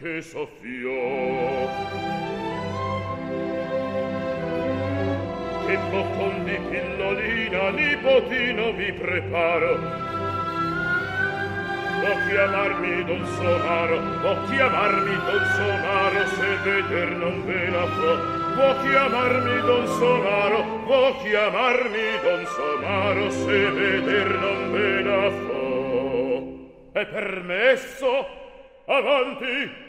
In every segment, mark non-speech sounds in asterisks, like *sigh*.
che soffiò che poco di pillolina nipotino vi preparo. Può chiamarmi don sonaro può chiamarmi don sonaro se veder non ve la può. Può chiamarmi don sonaro può chiamarmi don sonaro se veder non ve la può. È permesso? Avanti!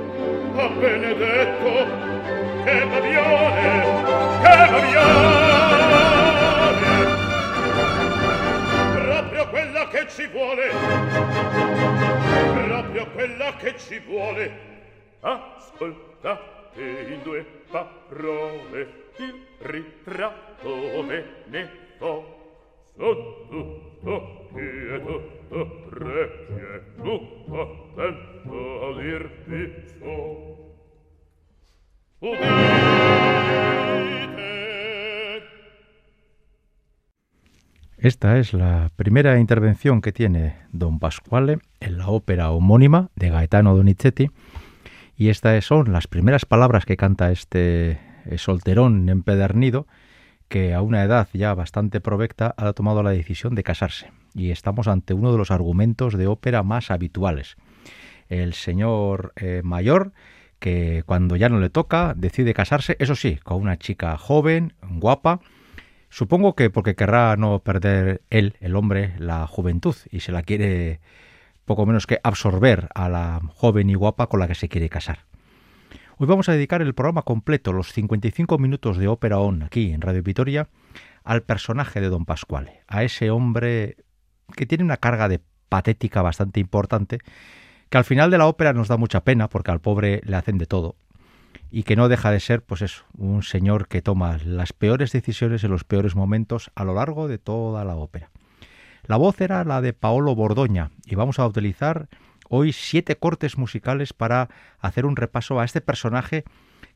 benedetto che babione che babione proprio quella che ci vuole proprio quella che ci vuole. Ascoltate in due parole il ritratto me ne fo Esta es la primera intervención que tiene don Pasquale en la ópera homónima de Gaetano Donizetti y estas son las primeras palabras que canta este solterón empedernido que a una edad ya bastante provecta ha tomado la decisión de casarse. Y estamos ante uno de los argumentos de ópera más habituales. El señor eh, mayor que cuando ya no le toca decide casarse, eso sí, con una chica joven, guapa, supongo que porque querrá no perder él, el hombre, la juventud y se la quiere poco menos que absorber a la joven y guapa con la que se quiere casar. Hoy vamos a dedicar el programa completo, los 55 minutos de ópera on aquí en Radio Vitoria, al personaje de Don Pascuale, a ese hombre que tiene una carga de patética bastante importante, que al final de la ópera nos da mucha pena porque al pobre le hacen de todo y que no deja de ser, pues eso, un señor que toma las peores decisiones en los peores momentos a lo largo de toda la ópera. La voz era la de Paolo Bordoña y vamos a utilizar hoy siete cortes musicales para hacer un repaso a este personaje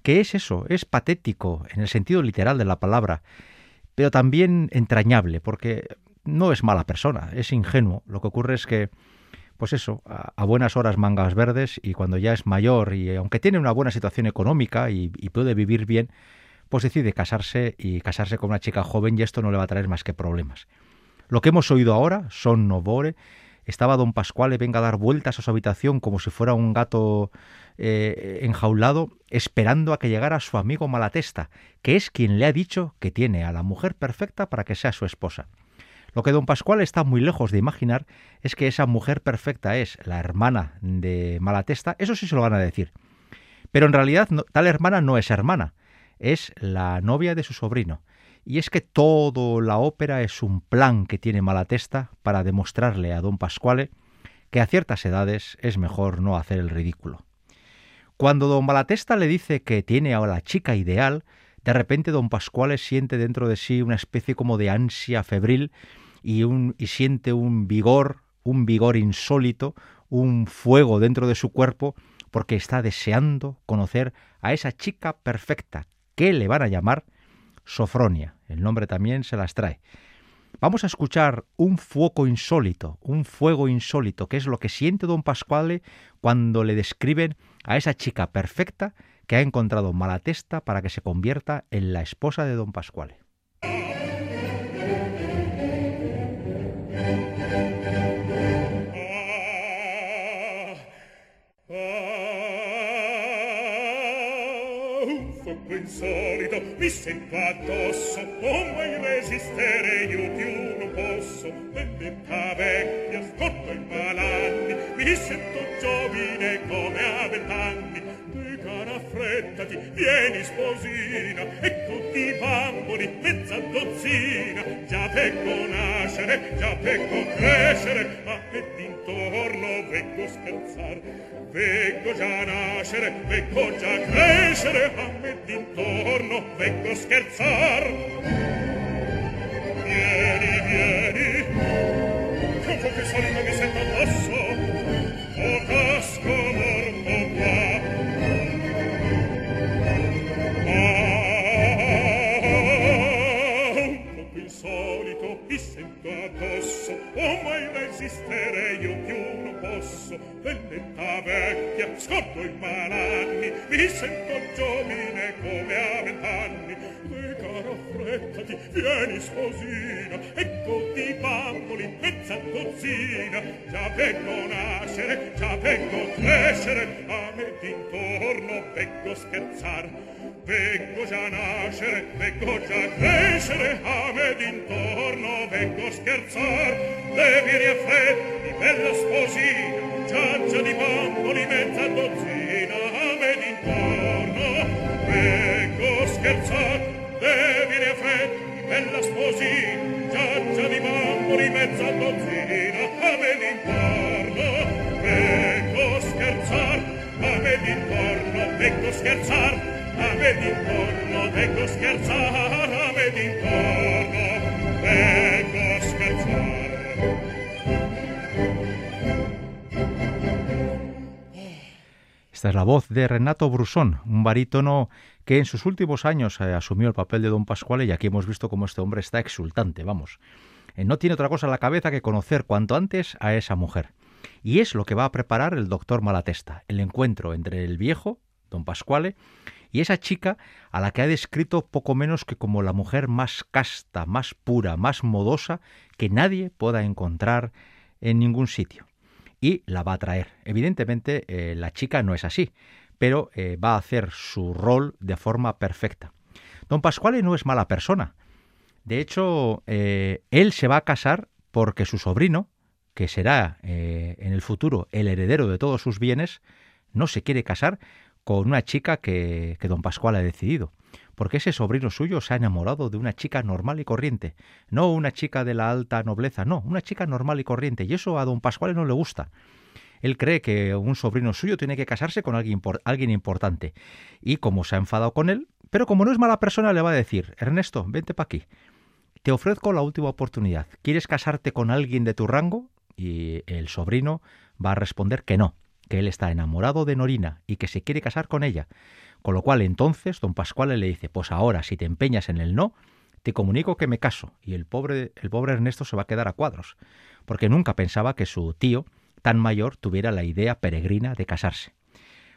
que es eso, es patético en el sentido literal de la palabra, pero también entrañable, porque no es mala persona, es ingenuo. Lo que ocurre es que, pues eso, a, buenas horas mangas verdes y cuando ya es mayor y aunque tiene una buena situación económica y, puede vivir bien, pues decide casarse y casarse con una chica joven y esto no le va a traer más que problemas. Lo que hemos oído ahora son Novore, estaba don Pascuale venga a dar vueltas a su habitación como si fuera un gato eh, enjaulado, esperando a que llegara su amigo Malatesta, que es quien le ha dicho que tiene a la mujer perfecta para que sea su esposa. Lo que don Pascual está muy lejos de imaginar es que esa mujer perfecta es la hermana de Malatesta, eso sí se lo van a decir. Pero en realidad tal hermana no es hermana, es la novia de su sobrino. Y es que todo la ópera es un plan que tiene Malatesta para demostrarle a don Pascuale que a ciertas edades es mejor no hacer el ridículo. Cuando don Malatesta le dice que tiene a la chica ideal, de repente don Pascuale siente dentro de sí una especie como de ansia febril y, y siente un vigor, un vigor insólito, un fuego dentro de su cuerpo, porque está deseando conocer a esa chica perfecta, que le van a llamar Sofronia. El nombre también se las trae. Vamos a escuchar un fuego insólito, un fuego insólito, que es lo que siente don Pascuale cuando le describen a esa chica perfecta que ha encontrado Malatesta para que se convierta en la esposa de don Pascuale. Insolito mi sento addosso non mai resistere io più non posso vendetta vecchia scorto i malanni mi sento giovine come a vent'anni affrettati vieni sposina ecco di bamboli mezza dozzina già pecco nascere già pecco crescere ma e d'intorno vengo scherzar vengo già nascere vengo già crescere a me d'intorno vengo scherzar vieni vieni con che solito mai resistere io più non posso. Vendetta vecchia scordo i malanni mi sento giovine come a vent'anni. E cara affrettati vieni sposina ecco di bamboli mezza dozzina già vengo nascere già vengo crescere a me d'intorno vengo scherzar. Vengo già nascere vengo già crescere a me d'intorno vengo scherzar le viri affetti bella sposina giaccia di bamboli mezza dozzina amen intorno. Vengo scherzar le viri affetti bella sposina giaccia di bamboli mezza dozzina amen intorno. Vengo scherzar amen intorno vengo scherzar amen intorno vengo scherzar amen intorno. Vengo Es la voz de Renato Brusón, un barítono que en sus últimos años eh, asumió el papel de Don Pascual y aquí hemos visto cómo este hombre está exultante, vamos. Eh, no tiene otra cosa en la cabeza que conocer cuanto antes a esa mujer. Y es lo que va a preparar el doctor Malatesta, el encuentro entre el viejo, Don Pascuale, y esa chica a la que ha descrito poco menos que como la mujer más casta, más pura, más modosa que nadie pueda encontrar en ningún sitio y la va a traer. Evidentemente eh, la chica no es así, pero eh, va a hacer su rol de forma perfecta. Don Pascuale no es mala persona. De hecho, eh, él se va a casar porque su sobrino, que será en el futuro el heredero de todos sus bienes, no se quiere casar con una chica que, que don Pascual ha decidido porque ese sobrino suyo se ha enamorado de una chica normal y corriente, no una chica de la alta nobleza, no, una chica normal y corriente, y eso a don Pascual no le gusta. Él cree que un sobrino suyo tiene que casarse con alguien, alguien importante, y como se ha enfadado con él, pero como no es mala persona, le va a decir, Ernesto, vente para aquí, te ofrezco la última oportunidad, ¿quieres casarte con alguien de tu rango? Y el sobrino va a responder que no, que él está enamorado de Norina y que se quiere casar con ella. Con lo cual entonces don Pascual le dice, pues ahora si te empeñas en el no, te comunico que me caso. Y el pobre, el pobre Ernesto se va a quedar a cuadros, porque nunca pensaba que su tío, tan mayor, tuviera la idea peregrina de casarse.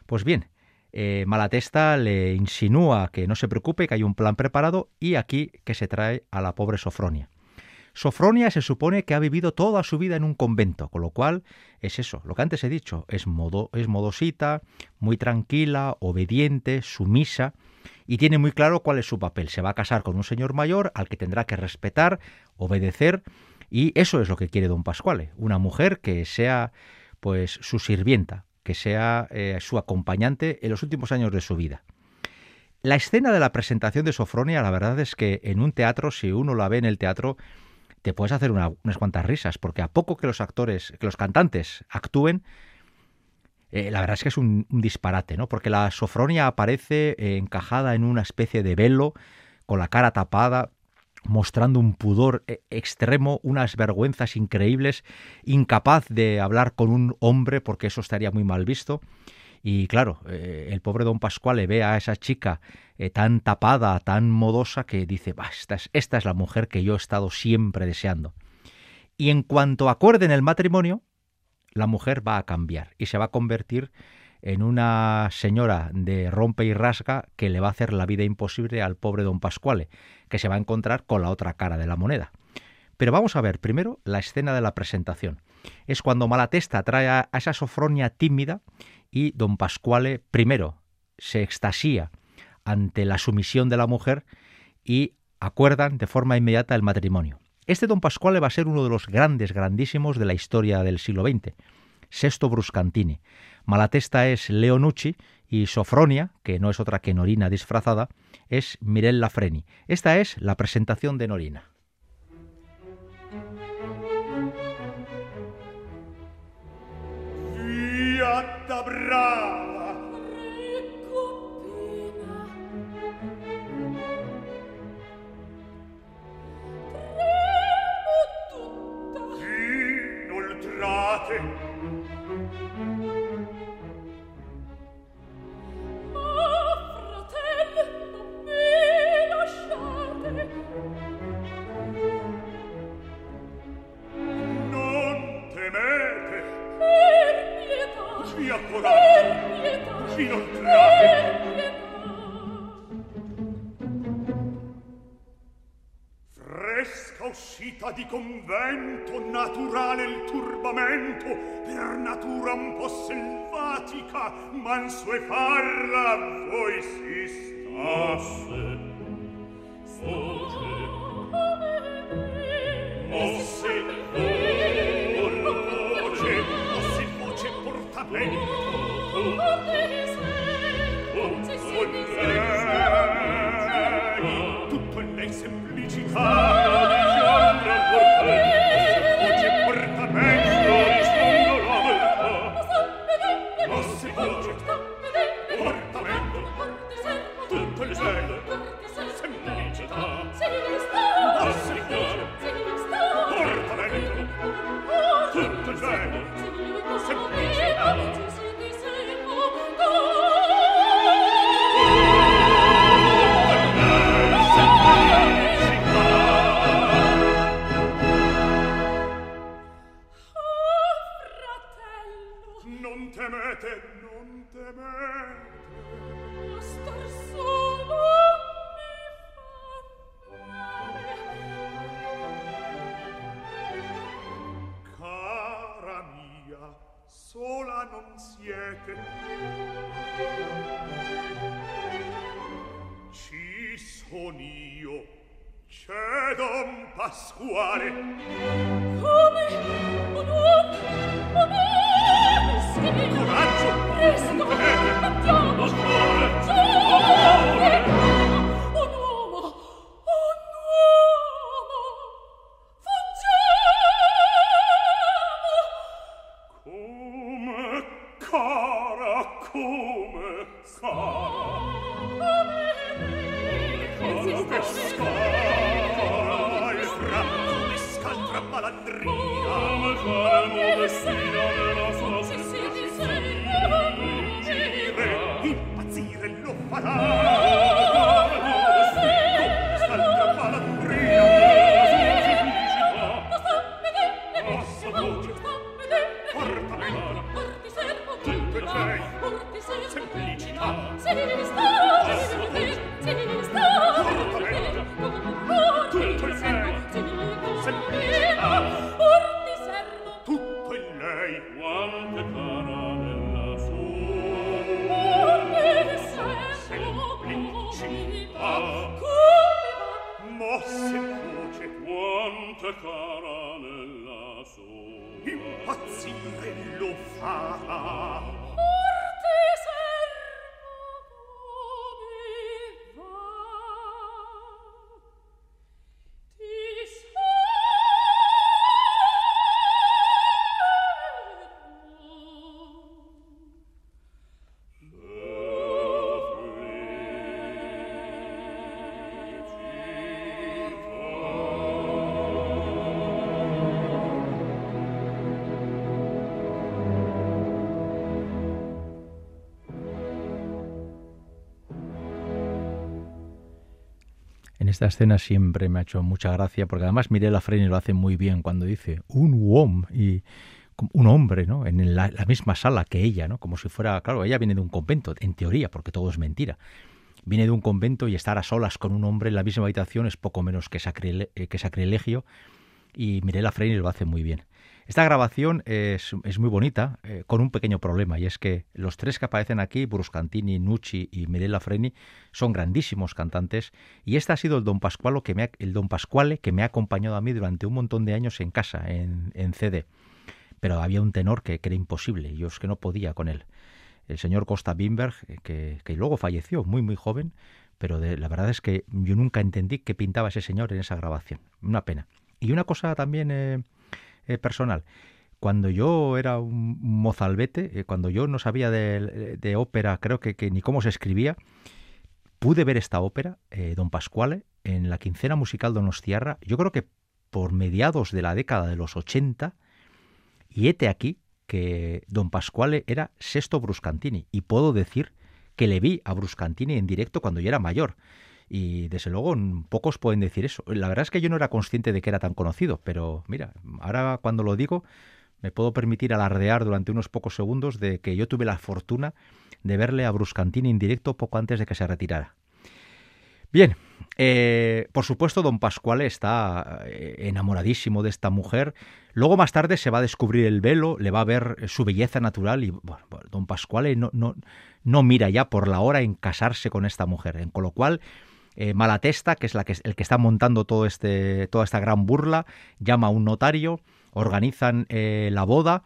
Pues bien, eh, Malatesta le insinúa que no se preocupe, que hay un plan preparado y aquí que se trae a la pobre Sofronia. Sofronia se supone que ha vivido toda su vida en un convento, con lo cual es eso, lo que antes he dicho, es, modo, es modosita, muy tranquila, obediente, sumisa, y tiene muy claro cuál es su papel. Se va a casar con un señor mayor al que tendrá que respetar, obedecer, y eso es lo que quiere don Pascuale, una mujer que sea pues su sirvienta, que sea eh, su acompañante en los últimos años de su vida. La escena de la presentación de Sofronia, la verdad es que en un teatro, si uno la ve en el teatro, te puedes hacer unas cuantas risas, porque a poco que los actores, que los cantantes actúen, eh, la verdad es que es un, disparate, ¿no? Porque la Sofronia aparece eh, encajada en una especie de velo, con la cara tapada, mostrando un pudor eh, extremo, unas vergüenzas increíbles, incapaz de hablar con un hombre porque eso estaría muy mal visto. Y claro, eh, el pobre don Pascual ve a esa chica eh, tan tapada, tan modosa, que dice, esta, es, esta es la mujer que yo he estado siempre deseando. Y en cuanto acuerden el matrimonio, la mujer va a cambiar y se va a convertir en una señora de rompe y rasga que le va a hacer la vida imposible al pobre don Pascuale, que se va a encontrar con la otra cara de la moneda. Pero vamos a ver primero la escena de la presentación. Es cuando Malatesta trae a esa Sofronia tímida y don Pascuale primero se extasía ante la sumisión de la mujer y acuerdan de forma inmediata el matrimonio. Este don Pascuale va a ser uno de los grandes, grandísimos de la historia del siglo XX. Sesto Bruscantini. Malatesta es Leonucci y Sofronia, que no es otra que Norina disfrazada, es Mirella Freni. Esta es la presentación de Norina. от добра. uscita di convento, naturale il turbamento, per natura un po' selvatica, mansuefarla voi si stasse. Oh. Oh. Esta escena siempre me ha hecho mucha gracia, porque además Mirella Freni lo hace muy bien cuando dice un uom y un hombre, ¿no? En la, misma sala que ella, ¿no? Como si fuera, claro, ella viene de un convento, en teoría, porque todo es mentira. Viene de un convento y estar a solas con un hombre en la misma habitación es poco menos que, eh, sacrilegio y Mirella Freni lo hace muy bien. Esta grabación es, muy bonita, eh, con un pequeño problema, y es que los tres que aparecen aquí, Bruscantini, Nucci y Mirella Freni, son grandísimos cantantes, y este ha sido el Don Pasquale que me ha, el que me ha acompañado a mí durante un montón de años en casa, en, CD. Pero había un tenor que, era imposible, yo es que no podía con él. El señor Costa Bimberg, que, luego falleció muy, muy joven, pero la verdad es que yo nunca entendí qué pintaba ese señor en esa grabación. Una pena. Y una cosa también... Eh, personal. Cuando yo era un mozalbete, eh, cuando yo no sabía de, ópera, creo que, ni cómo se escribía, pude ver esta ópera, eh, Don Pasquale, en la quincena musical Donostiarra, yo creo que por mediados de la década de los 80, y hete aquí que Don Pasquale era sexto Bruscantini, y puedo decir que le vi a Bruscantini en directo cuando yo era mayor. Y desde luego pocos pueden decir eso. La verdad es que yo no era consciente de que era tan conocido, pero mira, ahora cuando lo digo me puedo permitir alardear durante unos pocos segundos de que yo tuve la fortuna de verle a Bruscantini en directo poco antes de que se retirara. Bien, eh, por supuesto, don Pascual está eh, enamoradísimo de esta mujer. Luego, más tarde, se va a descubrir el velo, le va a ver su belleza natural y bueno, don Pascual no, no, no mira ya por la hora en casarse con esta mujer. Con lo cual, eh, Malatesta, que es la que, el que está montando todo este, toda esta gran burla, llama a un notario, organizan eh, la boda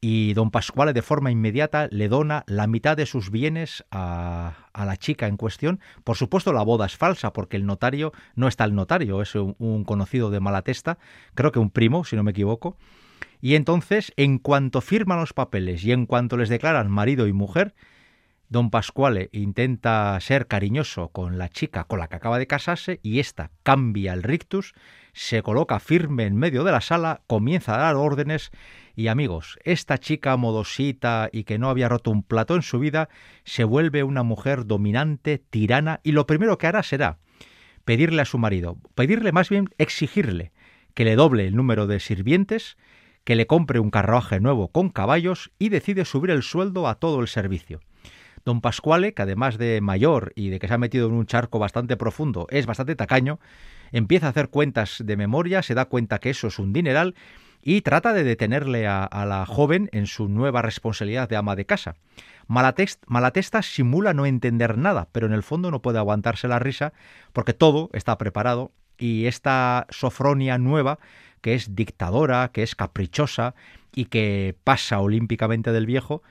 y don Pascuale de forma inmediata le dona la mitad de sus bienes a, la chica en cuestión. Por supuesto la boda es falsa porque el notario no está el notario, es un conocido de Malatesta, creo que un primo, si no me equivoco. Y entonces, en cuanto firman los papeles y en cuanto les declaran marido y mujer, Don Pascuale intenta ser cariñoso con la chica con la que acaba de casarse y ésta cambia el rictus, se coloca firme en medio de la sala, comienza a dar órdenes y amigos, esta chica modosita y que no había roto un plato en su vida se vuelve una mujer dominante, tirana y lo primero que hará será pedirle a su marido, pedirle más bien exigirle que le doble el número de sirvientes, que le compre un carruaje nuevo con caballos y decide subir el sueldo a todo el servicio. Don Pascuale, que además de mayor y de que se ha metido en un charco bastante profundo, es bastante tacaño, empieza a hacer cuentas de memoria, se da cuenta que eso es un dineral y trata de detenerle a, la joven en su nueva responsabilidad de ama de casa. Malatesta simula no entender nada, pero en el fondo no puede aguantarse la risa porque todo está preparado y esta Sofronia nueva, que es dictadora, que es caprichosa y que pasa olímpicamente del viejo,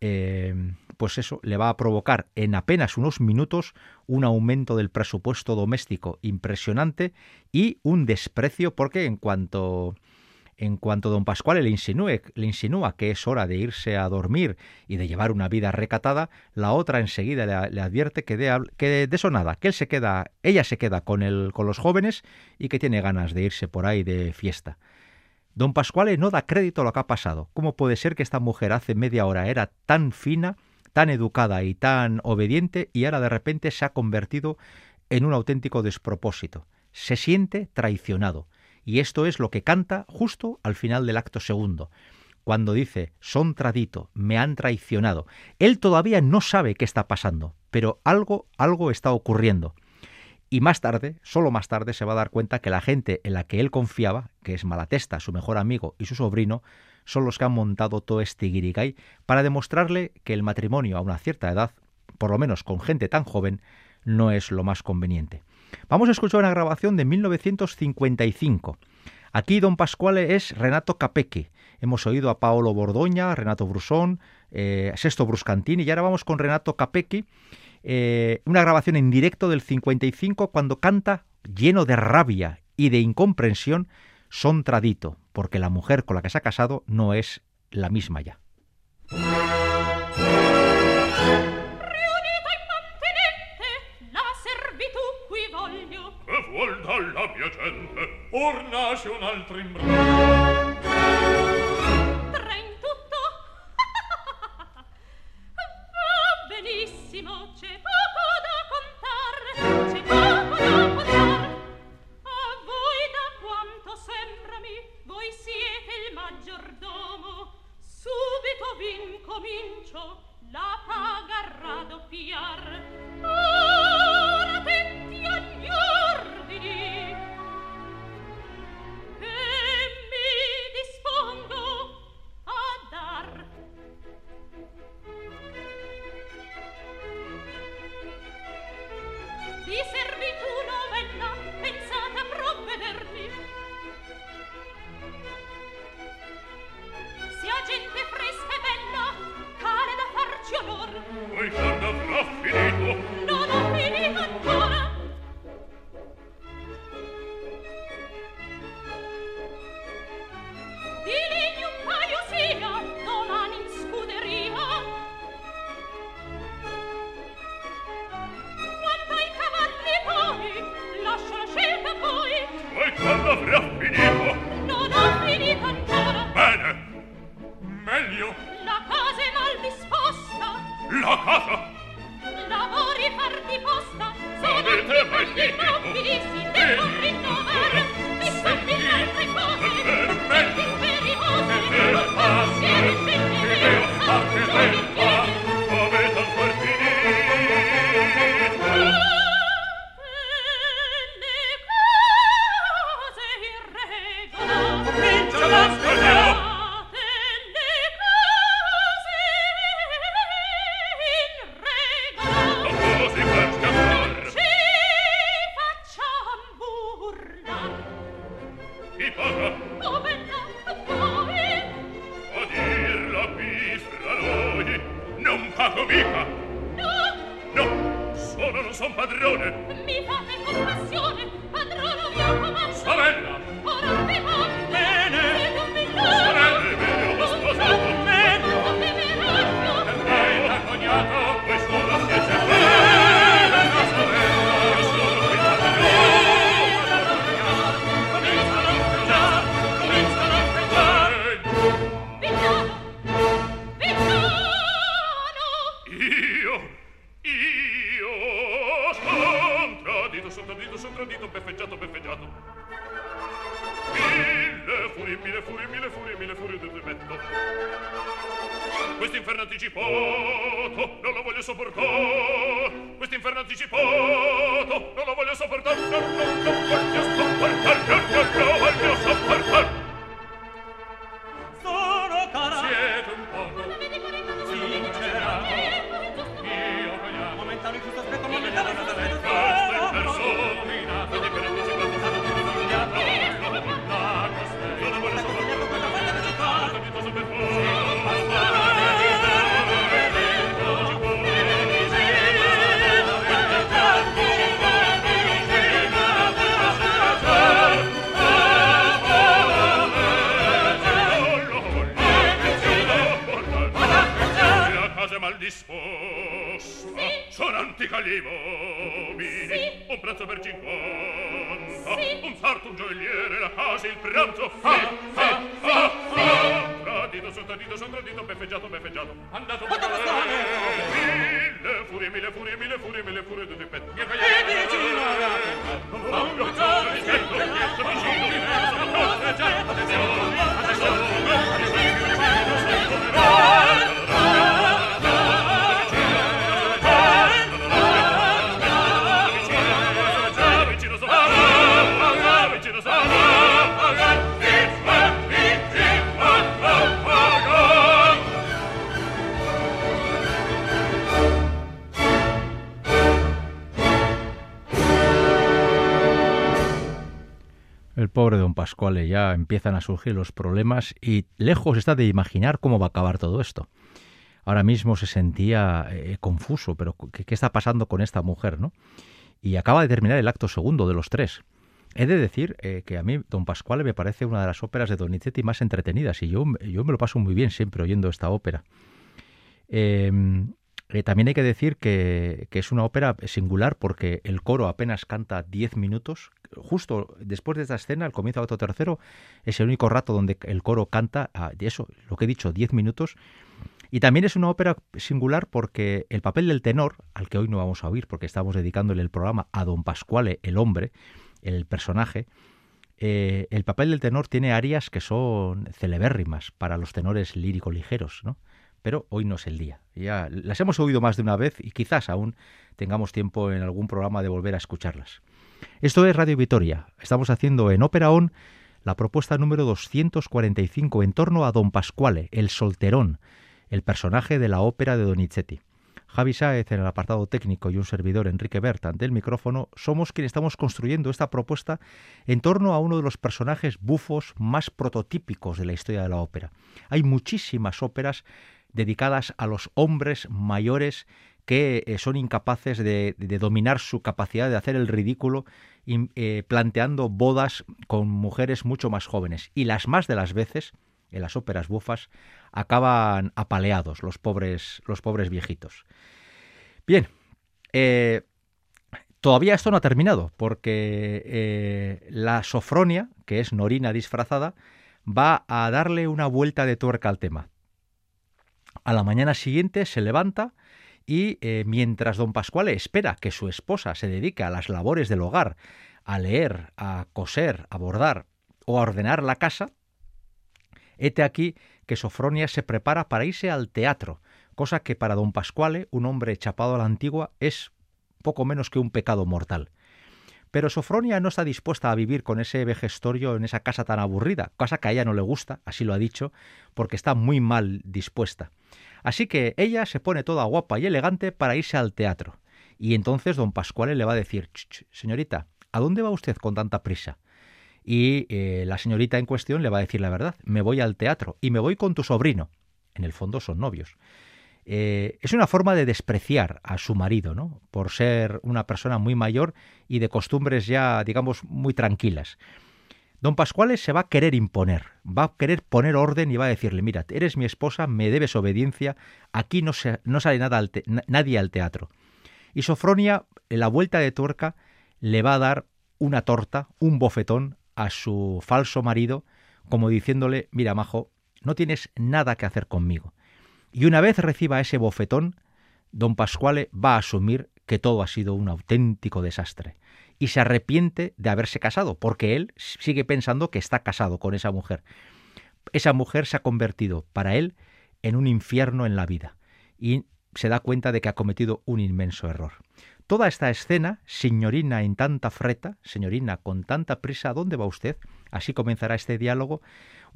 eh, pues eso le va a provocar en apenas unos minutos un aumento del presupuesto doméstico impresionante y un desprecio porque en cuanto en cuanto don Pascual le, le insinúa que es hora de irse a dormir y de llevar una vida recatada, la otra enseguida le, advierte que de, que de eso nada, que él se queda, ella se queda con, el, con los jóvenes y que tiene ganas de irse por ahí de fiesta. Don Pascuale no da crédito a lo que ha pasado. ¿Cómo puede ser que esta mujer hace media hora era tan fina tan educada y tan obediente y ahora de repente se ha convertido en un auténtico despropósito. Se siente traicionado. Y esto es lo que canta justo al final del acto segundo, cuando dice, son tradito, me han traicionado. Él todavía no sabe qué está pasando, pero algo, algo está ocurriendo. Y más tarde, solo más tarde, se va a dar cuenta que la gente en la que él confiaba, que es Malatesta, su mejor amigo y su sobrino, son los que han montado todo este guirigay para demostrarle que el matrimonio a una cierta edad, por lo menos con gente tan joven, no es lo más conveniente. Vamos a escuchar una grabación de 1955. Aquí don Pascuale es Renato Capecchi. Hemos oído a Paolo Bordoña, Renato Brusón, eh, Sesto Bruscantini y ahora vamos con Renato Capecchi. Eh, una grabación en directo del 55 cuando canta lleno de rabia y de incomprensión son tradito, porque la mujer con la que se ha casado no es la misma ya. vuol dalla mia gente. Or nasce un altro imbrogno Pascuales ya empiezan a surgir los problemas y lejos está de imaginar cómo va a acabar todo esto. Ahora mismo se sentía eh, confuso, pero ¿qué, está pasando con esta mujer? ¿no? Y acaba de terminar el acto segundo de los tres. He de decir eh, que a mí Don Pascuale me parece una de las óperas de Donizetti más entretenidas y yo, yo me lo paso muy bien siempre oyendo esta ópera. Em, eh, también hay que decir que, es una ópera singular porque el coro apenas canta 10 minutos, justo después de esta escena, al comienzo del acto tercero, es el único rato donde el coro canta, ah, eso, lo que he dicho, 10 minutos. Y también es una ópera singular porque el papel del tenor, al que hoy no vamos a oír porque estamos dedicándole el programa a don Pascuale, el hombre, el personaje, eh, el papel del tenor tiene arias que son celebérrimas para los tenores lírico ligeros, ¿no? Pero hoy no es el día. Ya las hemos oído más de una vez y quizás aún tengamos tiempo en algún programa de volver a escucharlas. Esto es Radio Vitoria. Estamos haciendo en Ópera On la propuesta número 245 en torno a Don Pasquale, el solterón, el personaje de la ópera de Donizetti. Javi Sáez en el apartado técnico y un servidor Enrique Bertan del micrófono somos quienes estamos construyendo esta propuesta en torno a uno de los personajes bufos más prototípicos de la historia de la ópera. Hay muchísimas óperas dedicadas a los hombres mayores que eh, son incapaces de, dominar su capacidad de hacer el ridículo, eh, planteando bodas con mujeres mucho más jóvenes. Y las más de las veces, en las óperas bufas, acaban apaleados los pobres, los pobres viejitos. Bien, eh, todavía esto no ha terminado, porque la Sofronia, que es Norina disfrazada, va a darle una vuelta de tuerca al tema. A la mañana siguiente se levanta y eh, mientras don Pascual espera que su esposa se dedique a las labores del hogar, a leer, a coser, a bordar o a ordenar la casa, hete aquí que Sofronia se prepara para irse al teatro, cosa que para don Pascuale, un hombre chapado a la antigua, es poco menos que un pecado mortal. Pero Sofronia no está dispuesta a vivir con ese vejestorio en esa casa tan aburrida, cosa que a ella no le gusta, así lo ha dicho, porque está muy mal dispuesta. Así que ella se pone toda guapa y elegante para irse al teatro. Y entonces don Pascuale le va a decir, señorita, ¿a dónde va usted con tanta prisa? Y eh, la señorita en cuestión le va a decir la verdad, me voy al teatro y me voy con tu sobrino. En el fondo son novios. Eh, es una forma de despreciar a su marido, ¿no? Por ser una persona muy mayor y de costumbres ya, digamos, muy tranquilas. Don Pascuales se va a querer imponer, va a querer poner orden y va a decirle, mira, eres mi esposa, me debes obediencia, aquí no, no sale nada nadie al teatro. Y Sofronia, en la vuelta de tuerca, le va a dar una torta, un bofetón a su falso marido, como diciéndole, mira, majo, no tienes nada que hacer conmigo. Y una vez reciba ese bofetón, don Pascuale va a asumir que todo ha sido un auténtico desastre y se arrepiente de haberse casado, porque él sigue pensando que está casado con esa mujer. Esa mujer se ha convertido para él en un infierno en la vida y se da cuenta de que ha cometido un inmenso error. Toda esta escena, señorina en tanta freta, señorina con tanta prisa, ¿dónde va usted? Así comenzará este diálogo,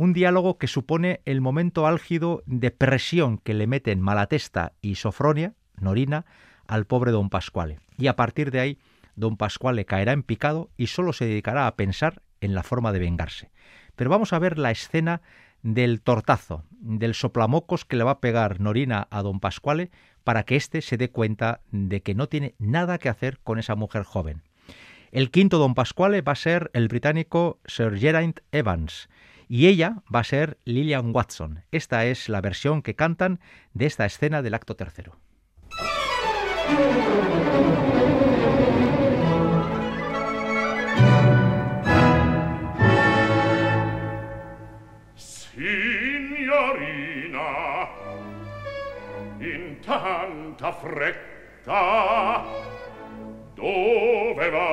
un diálogo que supone el momento álgido de presión que le meten Malatesta y Sofronia, Norina, al pobre don Pascuale. Y a partir de ahí don Pascual caerá en picado y solo se dedicará a pensar en la forma de vengarse. Pero vamos a ver la escena del tortazo, del soplamocos que le va a pegar Norina a don Pascuale para que éste se dé cuenta de que no tiene nada que hacer con esa mujer joven. El quinto don Pascuale va a ser el británico Sir Geraint Evans y ella va a ser Lillian Watson. Esta es la versión que cantan de esta escena del acto tercero. tanta fretta dove va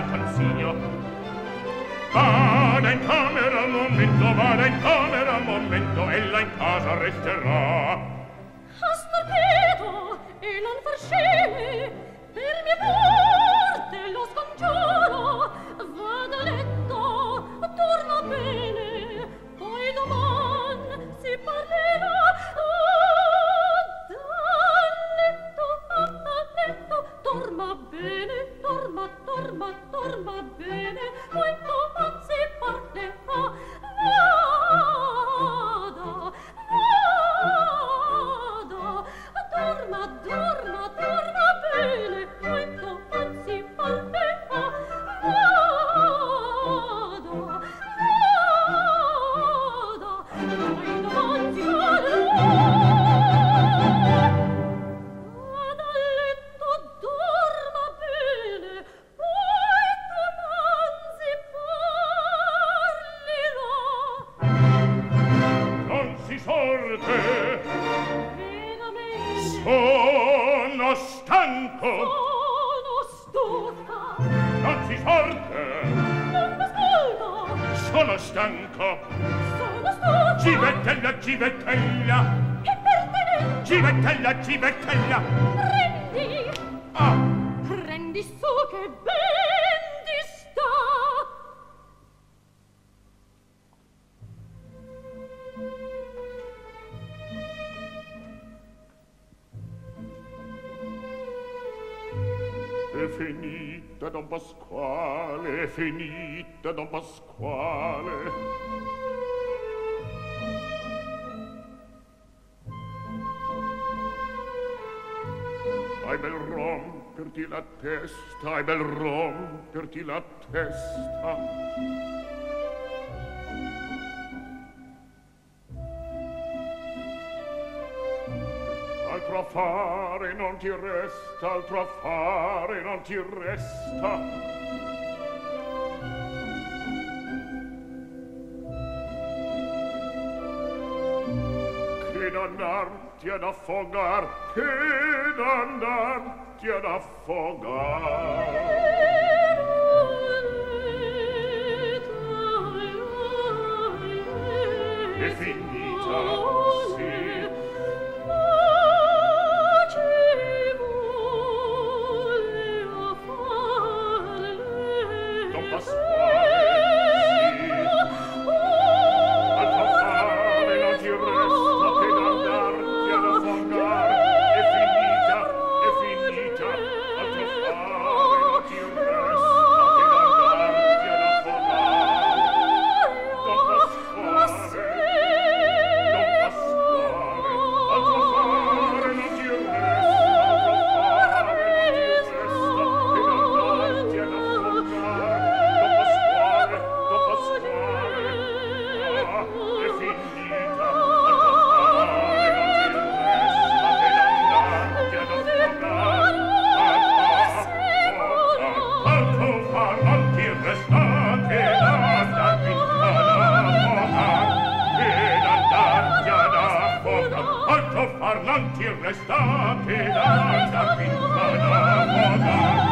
dal consiglio. Vada in camera al momento vada in camera al momento ella in casa resterà. A pedo e non far scene per mia morte lo scongiuro va bene, molto e bel romperti la testa, e bel romperti la testa. Altro a fare non ti resta, altro a fare non ti resta. Che non arti ad affogarti, che d'andarti ad affogar e finita parlanti restate da da qui da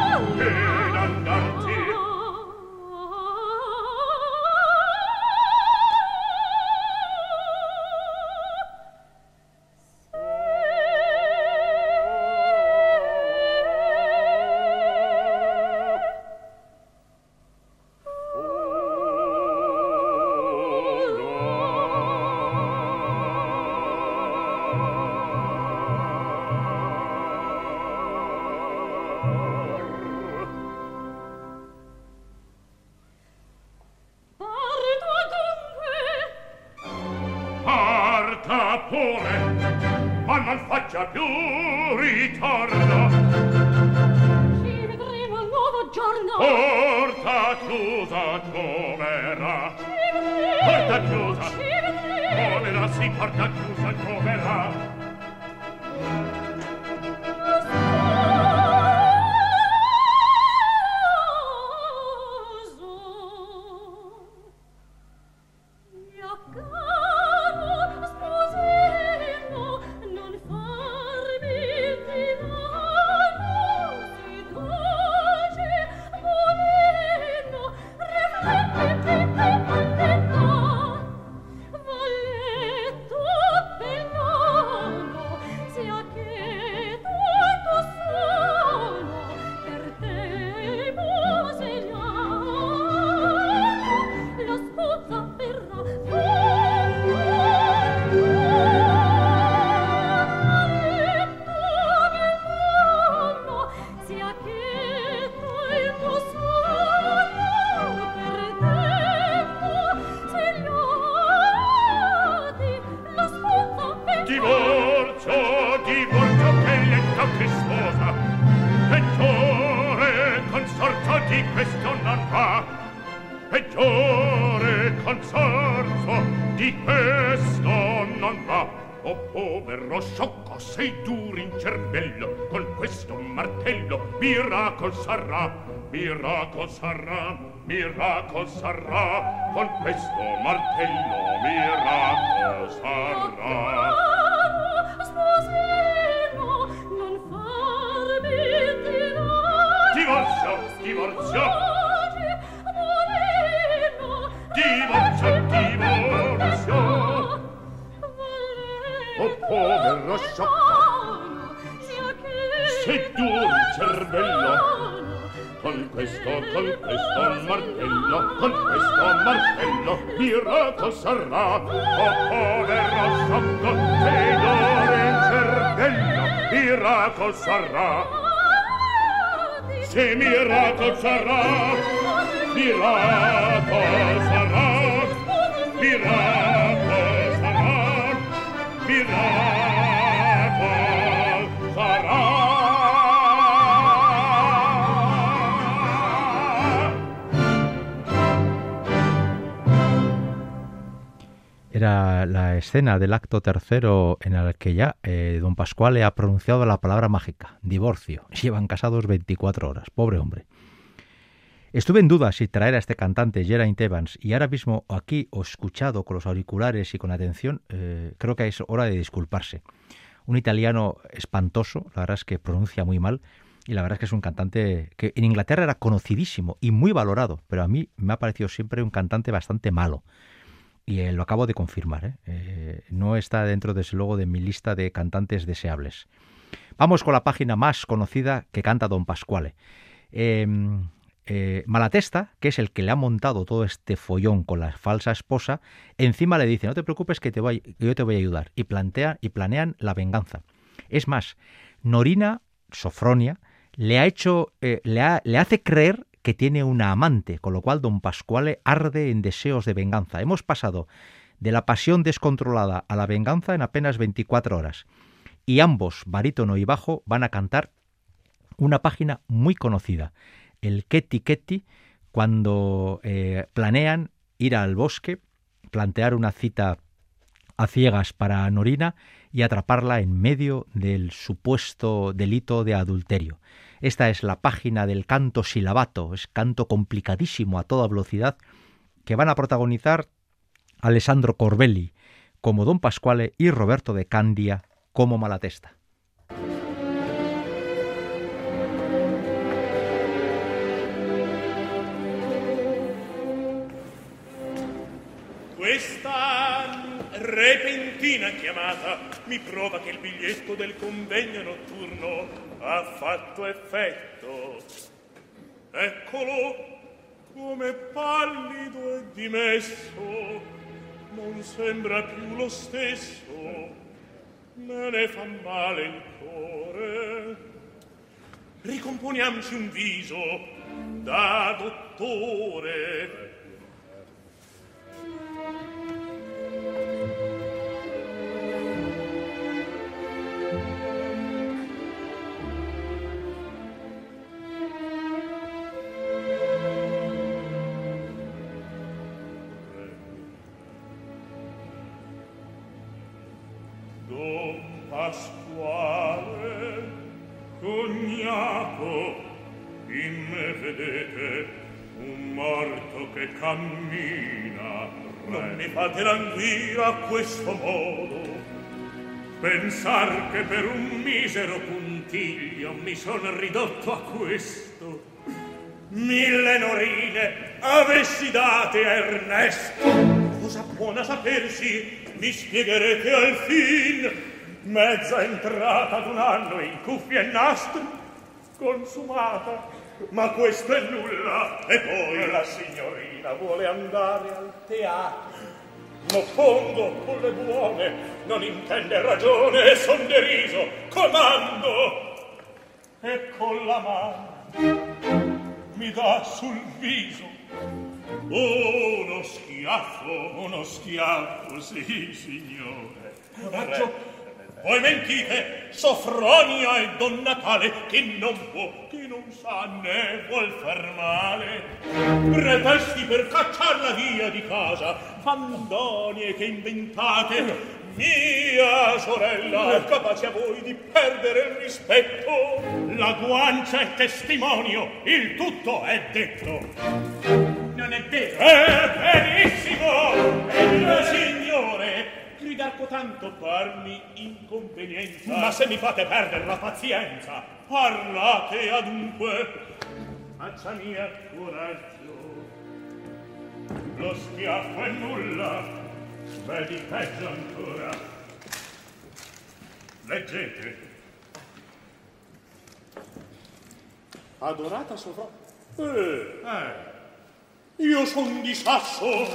sarà, miracol sarà, con questo martello miracol sarà. martello, con questo martello, mirato sarà. Oh, povero sciocco, che d'ore in cervello, mirato sarà. Se mirato sarà, mirato sarà, mirato sarà. La escena del acto tercero en el que ya eh, don Pascual ha pronunciado la palabra mágica, divorcio. Llevan casados 24 horas, pobre hombre. Estuve en duda si traer a este cantante Geraint Evans y ahora mismo aquí o escuchado con los auriculares y con atención, eh, creo que es hora de disculparse. Un italiano espantoso, la verdad es que pronuncia muy mal y la verdad es que es un cantante que en Inglaterra era conocidísimo y muy valorado, pero a mí me ha parecido siempre un cantante bastante malo y eh, lo acabo de confirmar. ¿eh? ¿eh? no está dentro, desde luego, de mi lista de cantantes deseables. Vamos con la página más conocida que canta Don Pasquale. Em, Malatesta, que es el que le ha montado todo este follón con la falsa esposa, encima le dice, no te preocupes que te voy, yo te voy a ayudar. Y, plantea, y planean la venganza. Es más, Norina, Sofronia, le, ha hecho, le hace creer que tiene una amante, con lo cual don Pascuale arde en deseos de venganza. Hemos pasado de la pasión descontrolada a la venganza en apenas 24 horas. Y ambos, barítono y bajo, van a cantar una página muy conocida, el Ketty Ketty, cuando eh, planean ir al bosque, plantear una cita a ciegas para Norina y atraparla en medio del supuesto delito de adulterio. Esta es la página del canto silabato, es canto complicadísimo a toda velocidad, que van a protagonizar Alessandro Corbelli como Don Pasquale y Roberto de Candia como Malatesta. Repentina chiamata mi prova che il biglietto del convegno notturno ha fatto effetto. Eccolo, come pallido e dimesso, non sembra più lo stesso, me ne fa male il cuore. Ricomponiamoci un viso da dottore, questo modo. Pensar che per un misero puntiglio mi son ridotto a questo. Mille norine avessi date a Ernesto. Cosa buona sapersi mi spiegherete al fin. Mezza entrata d'un anno in cuffie e nastri consumata. Ma questo è nulla. E poi? La signorina vuole andare al teatro. M'oppongo con le buone, non intende ragione, son deriso, comando! E con la mano mi dà sul viso uno schiaffo, uno schiaffo, sì, signore. Coraggio! Voi mentite, Sofronia e Don Natale, che non può, che non sa né vuol far male. Pretesti per cacciarla via di casa, fandonie che inventate mia sorella è capace a voi di perdere il rispetto. La guancia è testimonio il tutto è detto. Non è vero. È benissimo e il signore! Gridar cotanto parmi inconvenienza. Ma se mi fate perdere la pazienza parlate adunque. Faccia mia coraggio. Lo schiaffo è nulla vedi peggio ancora Leggete. Adorata sovrà. Eh, Eh, io son di Sasso.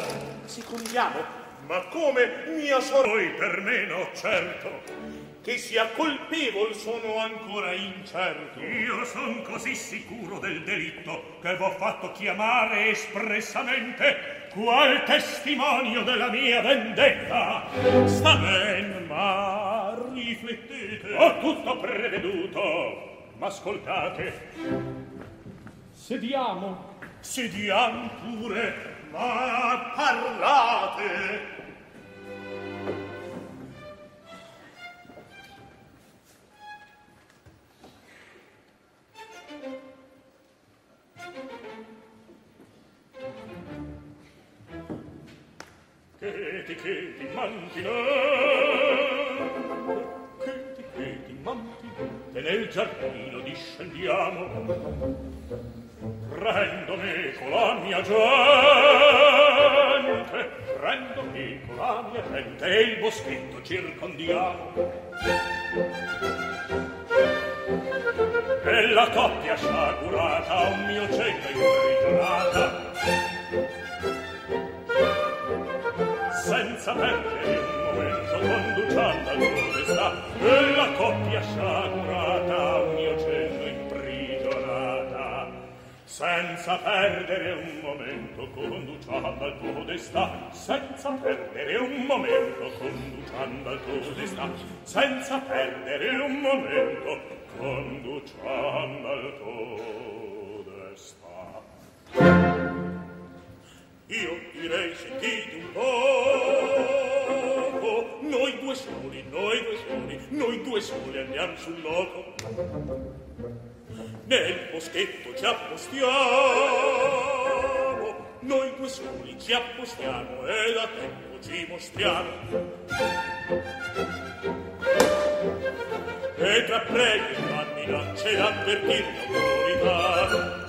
Si condiamo. Ma come mia sorella? poi per me no, certo. che sia colpevol sono ancora incerto. Io son così sicuro del delitto che v'ho fatto chiamare espressamente qual testimonio della mia vendetta. Sta ben, ma riflettete. Ho tutto preveduto, ma ascoltate. Sediamo. Sediamo pure, ma parlate. circondiamo. E la coppia sciagurata un mio cielo senza perdere un momento conduciando al tuo destà senza perdere un momento conduciando al tuo destà senza perdere un momento conduciando al tuo destà io direi sentite un poco. Noi due soli noi due soli noi due soli andiamo sul loco. Nel boschetto ci appostiamo, noi due soli ci appostiamo e da tempo ci mostriamo. E tra pregi e tra minacce d'avvertir l'autorità.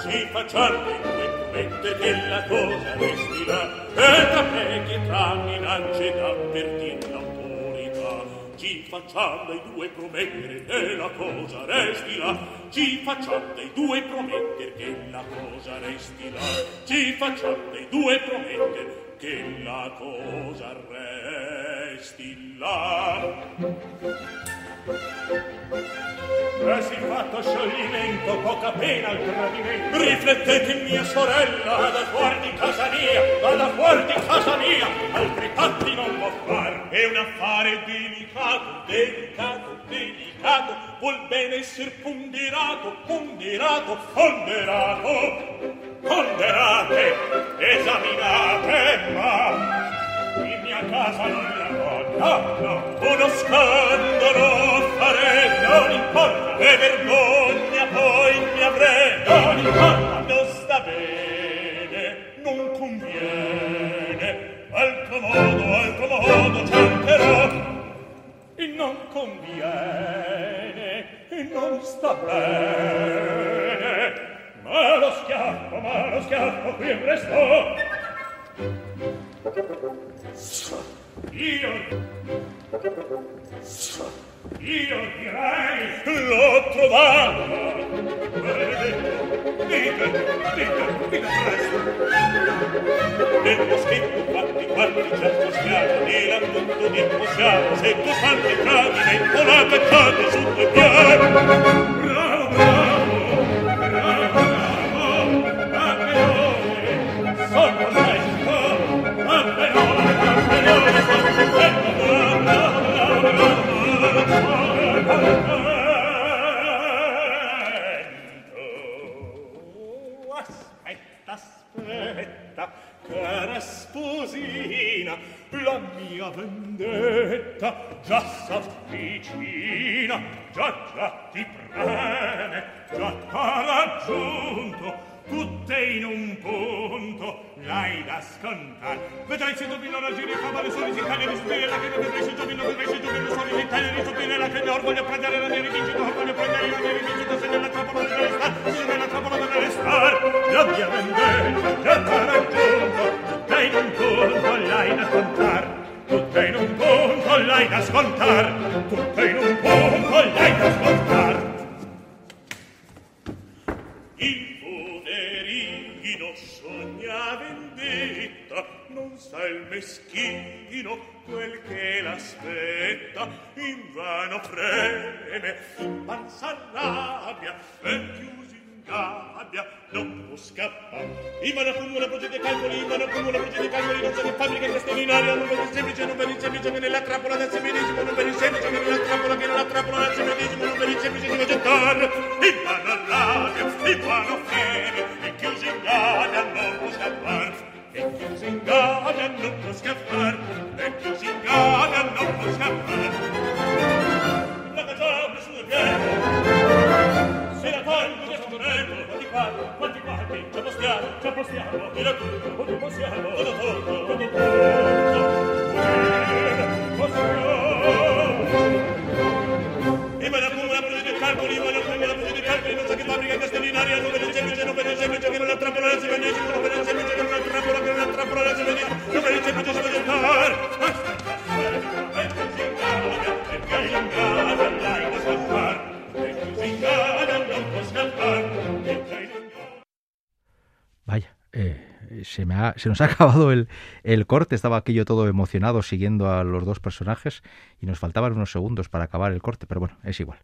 Ci facciamo in due promette che la cosa resti là, e tra preghi e tra minacce d'avvertir l'autorità. ci facciam dei due promettere che la cosa resti là. Ci facciam dei due promettere che la cosa resti là. Ci facciam dei due promettere che la cosa resti là. Resi fatto scioglimento, poca pena al tradimento. Riflettete mia sorella, vada fuori di casa mia, vada fuori di casa mia, altri patti non può far. È un affare delicato, delicato, delicato, vuol bene essere ponderato, ponderato, ponderato. Ponderate, esaminate, ma in mia casa non lavorerà no uno scandalo fare non importa e vergogna poi mi avrei. Non importa non sta bene non conviene. Altro modo altro modo cercherò. E non conviene e non sta bene. Ma lo schiaffo ma lo schiaffo qui restò Io Io direi L'ho trovato. Eh, Benedetto Dite, dite, dite presto. Detto scritto quanti quanti certo schiavo E la tutto di possiamo Se tu santi cadi Nel volata cadi su due piani. S'avvicina, già già ti preme, già t'ha raggiunto, tutte in un punto, l'hai da scontare. Vedrai se indovino ragione fa male sollecitare, risupire la crema, vedrai se indovino, vedrai se indovino sollecitare, risupire la crema, or voglio prendere la mia rivincita, or voglio prendere la mia rivincita, se nella trappola deve restare, se nella trappola deve restare, la mia vendetta già t'ha raggiunto, tutte in un punto, l'hai da scontare, tutte in un l'hai da scontar in panza rabbia e chiusi in gabbia non può scappare. In mano accumula progetti e calcoli in mano accumula progetti e calcoli non sa che fabbrica non per il semplice non per il semplice che nella trappola del semedesimo non per il semplice che nella trappola che nella trappola del se, nos ha *laughs* acabado el, corte, estaba aquí yo todo emocionado siguiendo a los dos personajes y nos faltaban unos segundos para acabar el corte, pero bueno, es igual.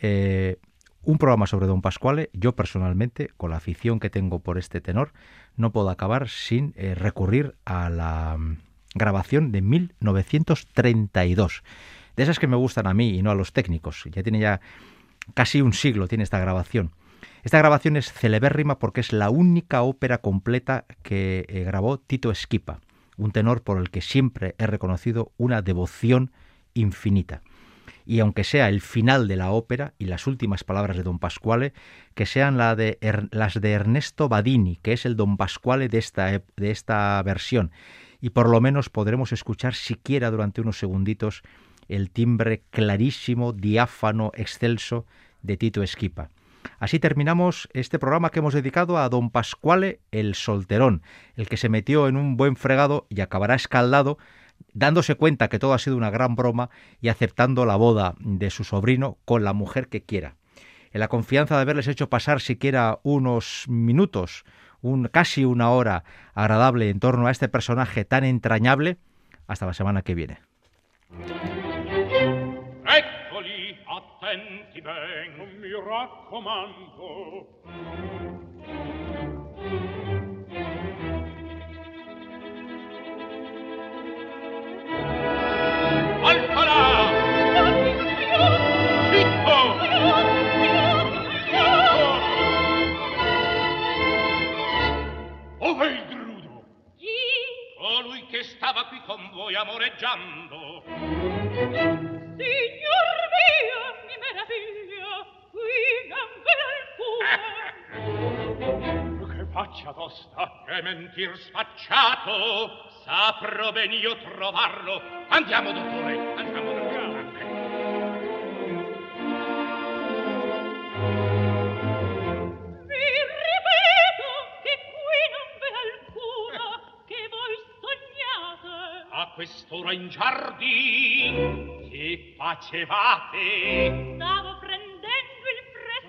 Eh, un programa sobre Don Pasquale, yo personalmente, con la afición que tengo por este tenor, no puedo acabar sin eh, recurrir a la mm, grabación de 1932. De esas que me gustan a mí y no a los técnicos. Ya tiene ya casi un siglo tiene esta grabación. Esta grabación es celebérrima porque es la única ópera completa que eh, grabó Tito Esquipa, un tenor por el que siempre he reconocido una devoción infinita. Y aunque sea el final de la ópera y las últimas palabras de Don Pasquale, que sean las de Ernesto Badini, que es el Don Pasquale de esta, de esta versión, y por lo menos podremos escuchar siquiera durante unos segunditos el timbre clarísimo, diáfano, excelso de Tito Esquipa. Así terminamos este programa que hemos dedicado a don Pasquale el solterón, el que se metió en un buen fregado y acabará escaldado, dándose cuenta que todo ha sido una gran broma y aceptando la boda de su sobrino con la mujer que quiera. En la confianza de haberles hecho pasar siquiera unos minutos, un, casi una hora agradable en torno a este personaje tan entrañable, hasta la semana que viene. Raccomando. Alcalà! Zitto! Ove il drudo? Colui che stava qui con voi amoreggiando. Signor mio, mi meraviglia, faccia tosta, che mentir sfacciato, saprò ben io trovarlo. Andiamo, dottore, andiamo, dottore. Vi ripeto che qui non v'è alcuna che voi sognate. A quest'ora in giardin, che facevate? Stavo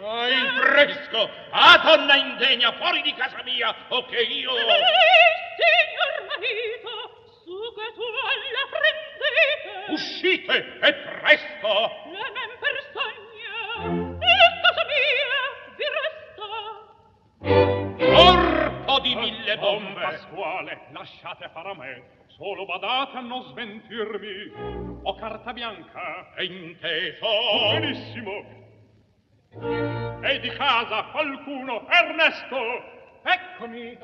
Ah, il fresco! Ah, donna indegna, fuori di casa mia, o che io... Ehi, signor marito, su che tu alla prendete. Uscite, e presto! La men per sogna, e casa mia vi resta. Corpo di mille Don bombe! Pasquale, lasciate fare a me. Solo badate a non smentirmi. Ho carta bianca. È inteso! Benissimo. E di casa qualcuno? Ernesto! Eccomi!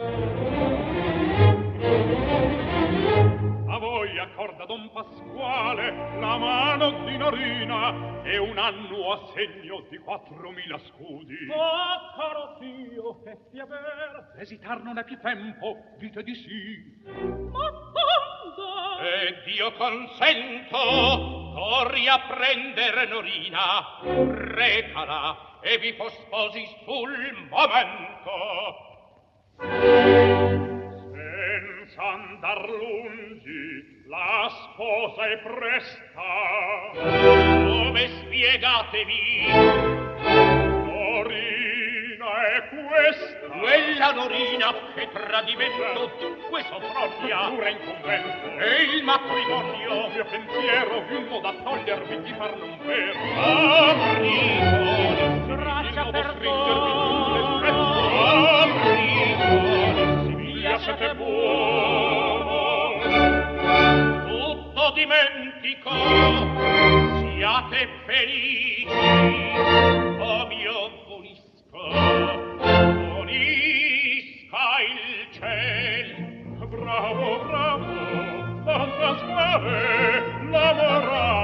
A voi accorda Don Pasquale la mano di Norina e un anno a segno di quattromila scudi. Ma, caro zio, che sia ver, esitar non è più tempo, dite di sì. Ma quando? Ed io consento, corri a prendere Norina, recala e vi posposi sul momento. Senza andar lungi, La sposa è presta, come spiegatevi? Norina è questa. Quella Dorina che tradimento dunque soffronia. Pure in convento. E il matrimonio. Il mio pensiero vilmo da togliervi di far non vero. Amrico, traccia per voi. Amrico, si piace che vuoi dimentico siate felici. O mio volisco volisca il ciel. Bravo bravo non la morale